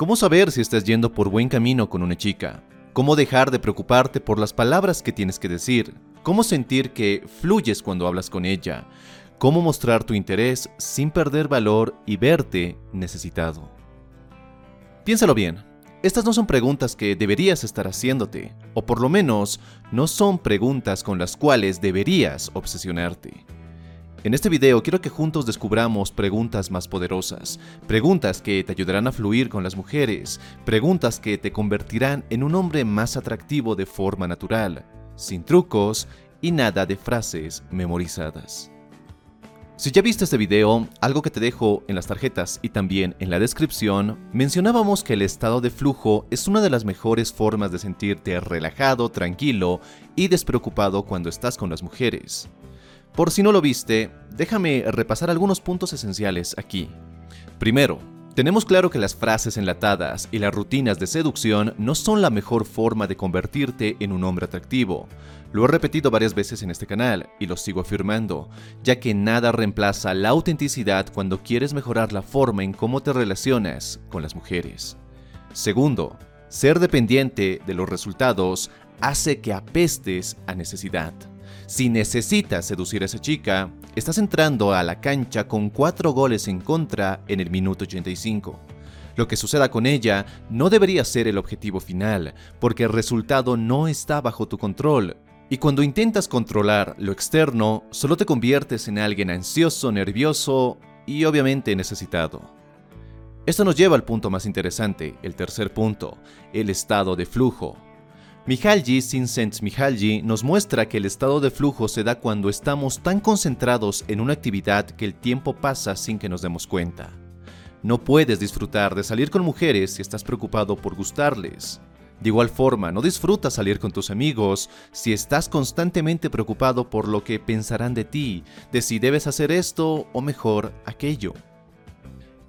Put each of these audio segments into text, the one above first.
¿Cómo saber si estás yendo por buen camino con una chica? ¿Cómo dejar de preocuparte por las palabras que tienes que decir? ¿Cómo sentir que fluyes cuando hablas con ella? ¿Cómo mostrar tu interés sin perder valor y verte necesitado? Piénsalo bien. Estas no son preguntas que deberías estar haciéndote, o por lo menos no son preguntas con las cuales deberías obsesionarte. En este video quiero que juntos descubramos preguntas más poderosas, preguntas que te ayudarán a fluir con las mujeres, preguntas que te convertirán en un hombre más atractivo de forma natural, sin trucos y nada de frases memorizadas. Si ya viste este video, algo que te dejo en las tarjetas y también en la descripción, mencionábamos que el estado de flujo es una de las mejores formas de sentirte relajado, tranquilo y despreocupado cuando estás con las mujeres. Por si no lo viste, déjame repasar algunos puntos esenciales aquí. Primero, tenemos claro que las frases enlatadas y las rutinas de seducción no son la mejor forma de convertirte en un hombre atractivo. Lo he repetido varias veces en este canal y lo sigo afirmando, ya que nada reemplaza la autenticidad cuando quieres mejorar la forma en cómo te relacionas con las mujeres. Segundo, ser dependiente de los resultados hace que apestes a necesidad. Si necesitas seducir a esa chica, estás entrando a la cancha con cuatro goles en contra en el minuto 85. Lo que suceda con ella no debería ser el objetivo final, porque el resultado no está bajo tu control. Y cuando intentas controlar lo externo, solo te conviertes en alguien ansioso, nervioso y obviamente necesitado. Esto nos lleva al punto más interesante, el tercer punto, el estado de flujo. Mihalji Sinsens Mihalji nos muestra que el estado de flujo se da cuando estamos tan concentrados en una actividad que el tiempo pasa sin que nos demos cuenta. No puedes disfrutar de salir con mujeres si estás preocupado por gustarles. De igual forma, no disfrutas salir con tus amigos si estás constantemente preocupado por lo que pensarán de ti, de si debes hacer esto o mejor aquello.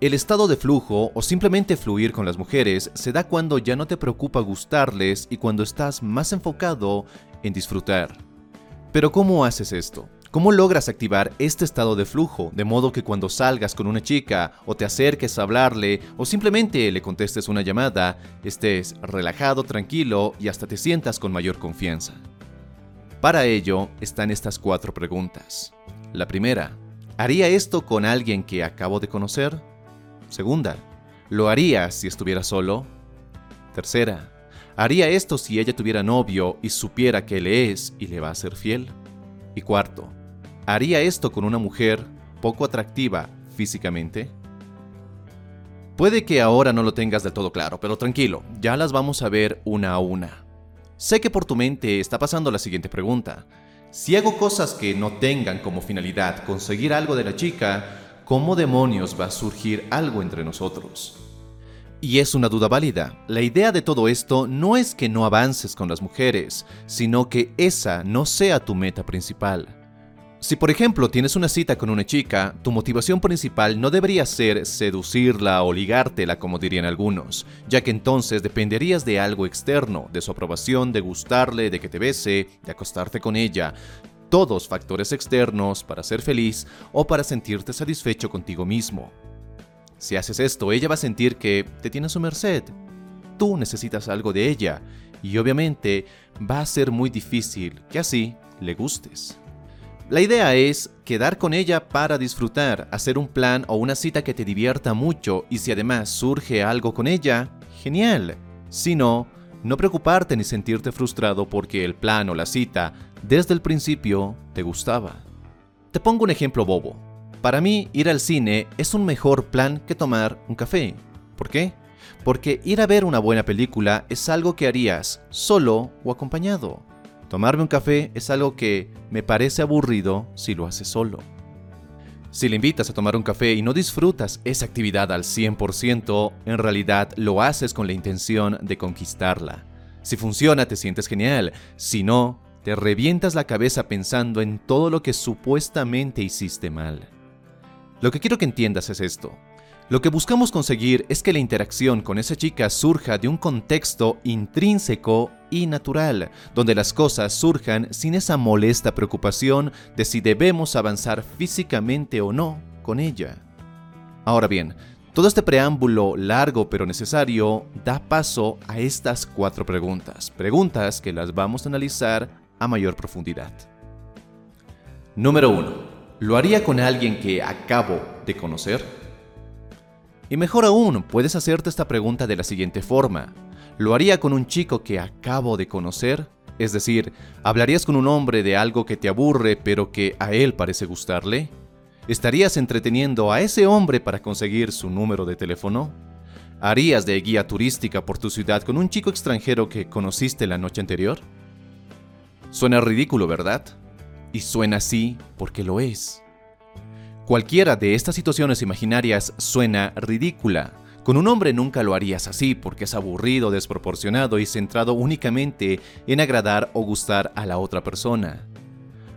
El estado de flujo o simplemente fluir con las mujeres se da cuando ya no te preocupa gustarles y cuando estás más enfocado en disfrutar. Pero ¿cómo haces esto? ¿Cómo logras activar este estado de flujo de modo que cuando salgas con una chica o te acerques a hablarle o simplemente le contestes una llamada, estés relajado, tranquilo y hasta te sientas con mayor confianza? Para ello están estas cuatro preguntas. La primera, ¿haría esto con alguien que acabo de conocer? Segunda, ¿lo haría si estuviera solo? Tercera, ¿haría esto si ella tuviera novio y supiera que le es y le va a ser fiel? Y cuarto, ¿haría esto con una mujer poco atractiva físicamente? Puede que ahora no lo tengas del todo claro, pero tranquilo, ya las vamos a ver una a una. Sé que por tu mente está pasando la siguiente pregunta. Si hago cosas que no tengan como finalidad conseguir algo de la chica, ¿cómo demonios va a surgir algo entre nosotros? Y es una duda válida. La idea de todo esto no es que no avances con las mujeres, sino que esa no sea tu meta principal. Si por ejemplo tienes una cita con una chica, tu motivación principal no debería ser seducirla o ligártela como dirían algunos, ya que entonces dependerías de algo externo, de su aprobación, de gustarle, de que te bese, de acostarte con ella, todos factores externos para ser feliz o para sentirte satisfecho contigo mismo. Si haces esto, ella va a sentir que te tiene a su merced. Tú necesitas algo de ella y obviamente va a ser muy difícil que así le gustes. La idea es quedar con ella para disfrutar, hacer un plan o una cita que te divierta mucho y si además surge algo con ella, genial. Si no, no preocuparte ni sentirte frustrado porque el plan o la cita desde el principio te gustaba. Te pongo un ejemplo bobo. Para mí, ir al cine es un mejor plan que tomar un café. ¿Por qué? Porque ir a ver una buena película es algo que harías solo o acompañado. Tomarme un café es algo que me parece aburrido si lo haces solo. Si le invitas a tomar un café y no disfrutas esa actividad al 100%, en realidad lo haces con la intención de conquistarla. Si funciona, te sientes genial. Si no, te revientas la cabeza pensando en todo lo que supuestamente hiciste mal. Lo que quiero que entiendas es esto. Lo que buscamos conseguir es que la interacción con esa chica surja de un contexto intrínseco y natural, donde las cosas surjan sin esa molesta preocupación de si debemos avanzar físicamente o no con ella. Ahora bien, Todo este preámbulo largo pero necesario da paso a estas cuatro preguntas, preguntas que las vamos a analizar a mayor profundidad. Número 1. ¿Lo haría con alguien que acabo de conocer? Y mejor aún, puedes hacerte esta pregunta de la siguiente forma. ¿Lo haría con un chico que acabo de conocer? Es decir, ¿hablarías con un hombre de algo que te aburre pero que a él parece gustarle? ¿Estarías entreteniendo a ese hombre para conseguir su número de teléfono? ¿Harías de guía turística por tu ciudad con un chico extranjero que conociste la noche anterior? Suena ridículo, ¿verdad? Y suena así porque lo es. Cualquiera de estas situaciones imaginarias suena ridícula. Con un hombre nunca lo harías así porque es aburrido, desproporcionado y centrado únicamente en agradar o gustar a la otra persona.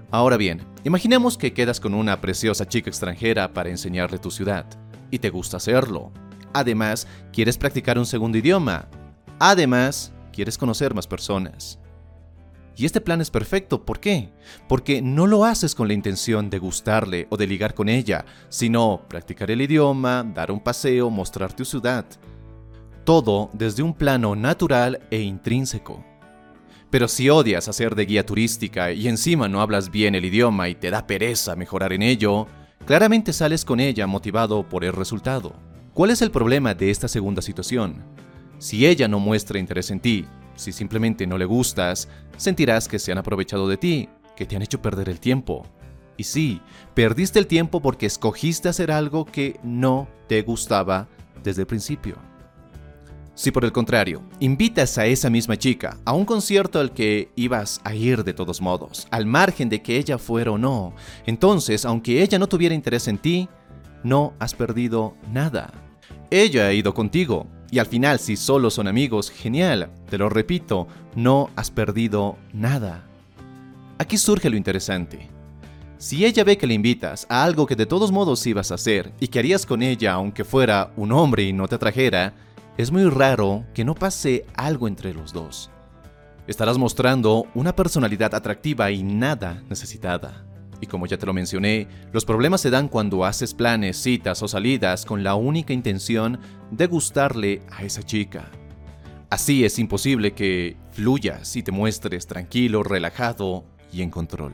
Ahora bien, imaginemos que quedas con una preciosa chica extranjera para enseñarle tu ciudad, y te gusta hacerlo. Además, quieres practicar un segundo idioma. Además, quieres conocer más personas. Y este plan es perfecto, ¿por qué? Porque no lo haces con la intención de gustarle o de ligar con ella, sino practicar el idioma, dar un paseo, mostrar tu ciudad. Todo desde un plano natural e intrínseco. Pero si odias hacer de guía turística y encima no hablas bien el idioma y te da pereza mejorar en ello, claramente sales con ella motivado por el resultado. ¿Cuál es el problema de esta segunda situación? Si ella no muestra interés en ti si simplemente no le gustas, sentirás que se han aprovechado de ti, que te han hecho perder el tiempo. Y sí, perdiste el tiempo porque escogiste hacer algo que no te gustaba desde el principio. Si por el contrario, invitas a esa misma chica a un concierto al que ibas a ir de todos modos, al margen de que ella fuera o no, entonces, aunque ella no tuviera interés en ti, no has perdido nada. Ella ha ido contigo, y al final, si solo son amigos, genial, te lo repito, no has perdido nada. Aquí surge lo interesante. Si ella ve que le invitas a algo que de todos modos ibas a hacer y que harías con ella aunque fuera un hombre y no te atrajera, es muy raro que no pase algo entre los dos. Estarás mostrando una personalidad atractiva y nada necesitada. Y como ya te lo mencioné, los problemas se dan cuando haces planes, citas o salidas con la única intención de gustarle a esa chica. Así es imposible que fluyas y te muestres tranquilo, relajado y en control.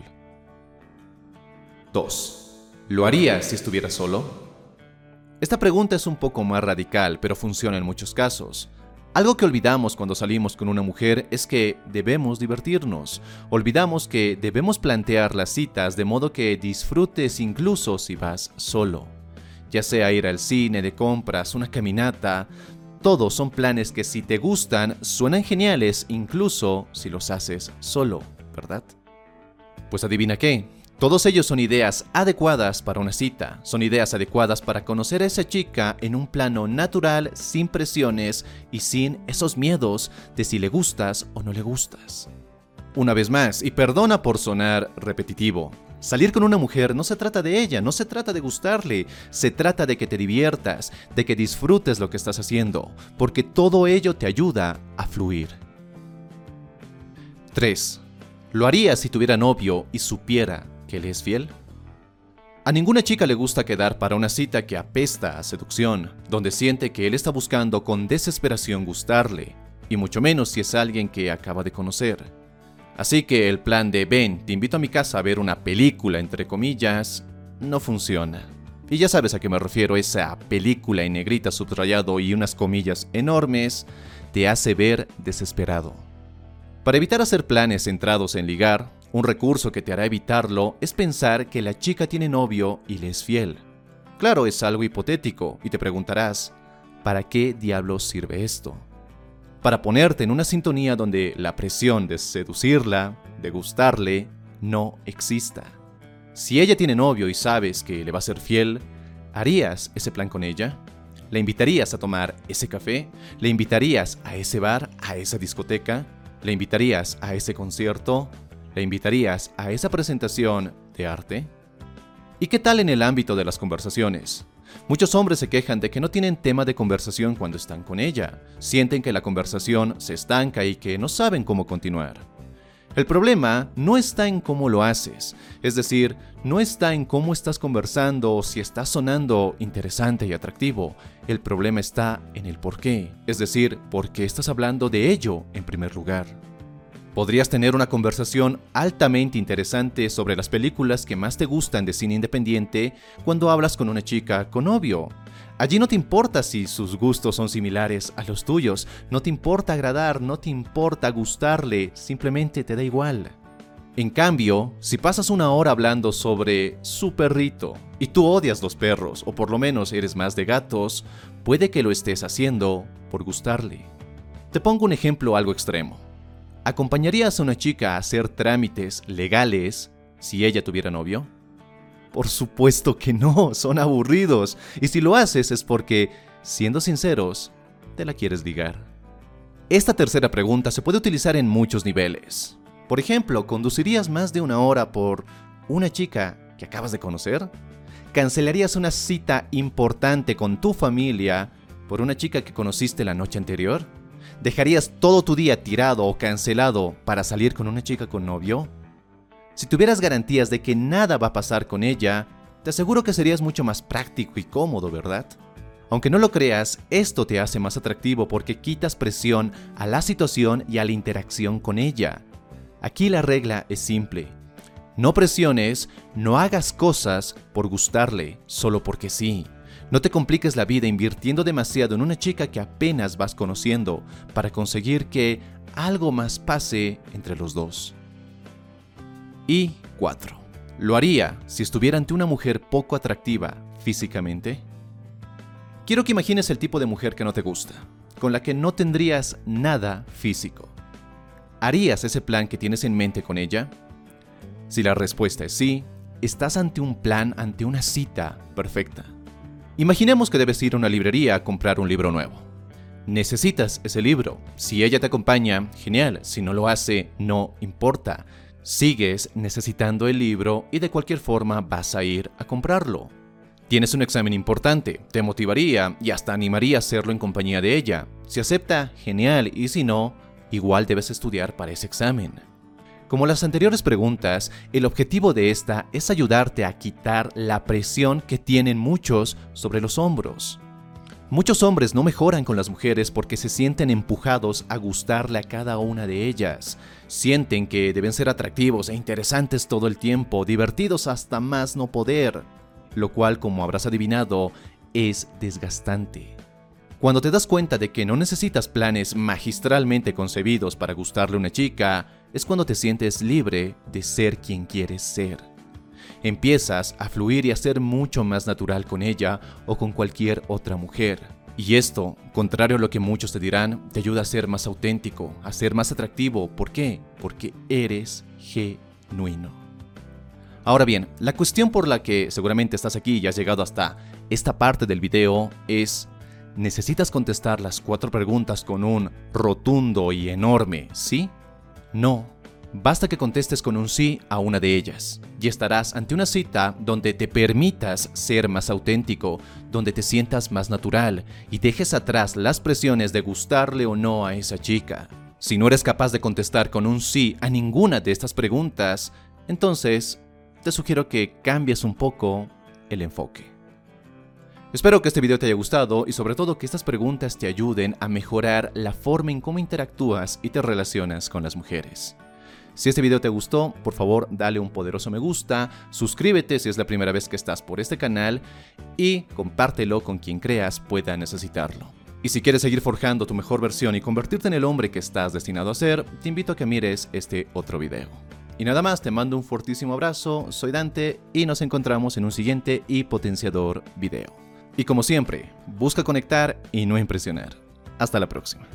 2. ¿Lo harías si estuvieras solo? Esta pregunta es un poco más radical, pero funciona en muchos casos. Algo que olvidamos cuando salimos con una mujer es que debemos divertirnos. Olvidamos que debemos plantear las citas de modo que disfrutes incluso si vas solo. Ya sea ir al cine, de compras, una caminata, todos son planes que si te gustan suenan geniales incluso si los haces solo, ¿verdad? Pues adivina qué, todos ellos son ideas adecuadas para una cita, son ideas adecuadas para conocer a esa chica en un plano natural, sin presiones y sin esos miedos de si le gustas o no le gustas. Una vez más, y perdona por sonar repetitivo, salir con una mujer no se trata de ella, no se trata de gustarle, se trata de que te diviertas, de que disfrutes lo que estás haciendo, porque todo ello te ayuda a fluir. 3. Lo haría si tuviera novio y supiera que le es fiel? A ninguna chica le gusta quedar para una cita que apesta a seducción, donde siente que él está buscando con desesperación gustarle, y mucho menos si es alguien que acaba de conocer. Así que el plan de ven, te invito a mi casa a ver una película, entre comillas, no funciona. Y ya sabes a qué me refiero, esa película en negrita subrayado y unas comillas enormes te hace ver desesperado. Para evitar hacer planes centrados en ligar, un recurso que te hará evitarlo es pensar que la chica tiene novio y le es fiel. Claro, es algo hipotético y te preguntarás, ¿para qué diablos sirve esto? Para ponerte en una sintonía donde la presión de seducirla, de gustarle, no exista. Si ella tiene novio y sabes que le va a ser fiel, ¿harías ese plan con ella? ¿Le invitarías a tomar ese café? ¿Le invitarías a ese bar, a esa discoteca? ¿Le invitarías a ese concierto? ¿Le invitarías a esa presentación de arte? ¿Y qué tal en el ámbito de las conversaciones? Muchos hombres se quejan de que no tienen tema de conversación cuando están con ella. Sienten que la conversación se estanca y que no saben cómo continuar. El problema no está en cómo lo haces, es decir, no está en cómo estás conversando o si estás sonando interesante y atractivo. El problema está en el por qué, es decir, por qué estás hablando de ello en primer lugar. Podrías tener una conversación altamente interesante sobre las películas que más te gustan de cine independiente cuando hablas con una chica con novio. Allí no te importa si sus gustos son similares a los tuyos, no te importa agradar, no te importa gustarle, simplemente te da igual. En cambio, si pasas una hora hablando sobre su perrito y tú odias los perros, o por lo menos eres más de gatos, puede que lo estés haciendo por gustarle. Te pongo un ejemplo algo extremo. ¿Acompañarías a una chica a hacer trámites legales si ella tuviera novio? Por supuesto que no, son aburridos. Y si lo haces es porque, siendo sinceros, te la quieres ligar. Esta tercera pregunta se puede utilizar en muchos niveles. Por ejemplo, ¿conducirías más de una hora por una chica que acabas de conocer? ¿Cancelarías una cita importante con tu familia por una chica que conociste la noche anterior? ¿Dejarías todo tu día tirado o cancelado para salir con una chica con novio? Si tuvieras garantías de que nada va a pasar con ella, te aseguro que serías mucho más práctico y cómodo, ¿verdad? Aunque no lo creas, esto te hace más atractivo porque quitas presión a la situación y a la interacción con ella. Aquí la regla es simple. No presiones, no hagas cosas por gustarle, solo porque sí. No te compliques la vida invirtiendo demasiado en una chica que apenas vas conociendo para conseguir que algo más pase entre los dos. Y 4. ¿Lo haría si estuviera ante una mujer poco atractiva físicamente? Quiero que imagines el tipo de mujer que no te gusta, con la que no tendrías nada físico. ¿Harías ese plan que tienes en mente con ella? Si la respuesta es sí, estás ante un plan, ante una cita perfecta. Imaginemos que debes ir a una librería a comprar un libro nuevo. Necesitas ese libro. Si ella te acompaña, genial. Si no lo hace, no importa. Sigues necesitando el libro y de cualquier forma vas a ir a comprarlo. Tienes un examen importante, te motivaría y hasta animaría a hacerlo en compañía de ella. Si acepta, genial, y si no, igual debes estudiar para ese examen. Como las anteriores preguntas, el objetivo de esta es ayudarte a quitar la presión que tienen muchos sobre los hombros. Muchos hombres no mejoran con las mujeres porque se sienten empujados a gustarle a cada una de ellas. Sienten que deben ser atractivos e interesantes todo el tiempo, divertidos hasta más no poder, lo cual, como habrás adivinado, es desgastante. Cuando te das cuenta de que no necesitas planes magistralmente concebidos para gustarle a una chica, es cuando te sientes libre de ser quien quieres ser empiezas a fluir y a ser mucho más natural con ella o con cualquier otra mujer. Y esto, contrario a lo que muchos te dirán, te ayuda a ser más auténtico, a ser más atractivo. ¿Por qué? Porque eres genuino. Ahora bien, la cuestión por la que seguramente estás aquí y has llegado hasta esta parte del video es, ¿necesitas contestar las cuatro preguntas con un rotundo y enorme sí? No Basta que contestes con un sí a una de ellas y estarás ante una cita donde te permitas ser más auténtico, donde te sientas más natural y dejes atrás las presiones de gustarle o no a esa chica. Si no eres capaz de contestar con un sí a ninguna de estas preguntas, entonces te sugiero que cambies un poco el enfoque. Espero que este video te haya gustado y sobre todo que estas preguntas te ayuden a mejorar la forma en cómo interactúas y te relacionas con las mujeres. Si este video te gustó, por favor dale un poderoso me gusta, suscríbete si es la primera vez que estás por este canal y compártelo con quien creas pueda necesitarlo. Y si quieres seguir forjando tu mejor versión y convertirte en el hombre que estás destinado a ser, te invito a que mires este otro video. Y nada más, te mando un fortísimo abrazo, soy Dante y nos encontramos en un siguiente y potenciador video. Y como siempre, busca conectar y no impresionar. Hasta la próxima.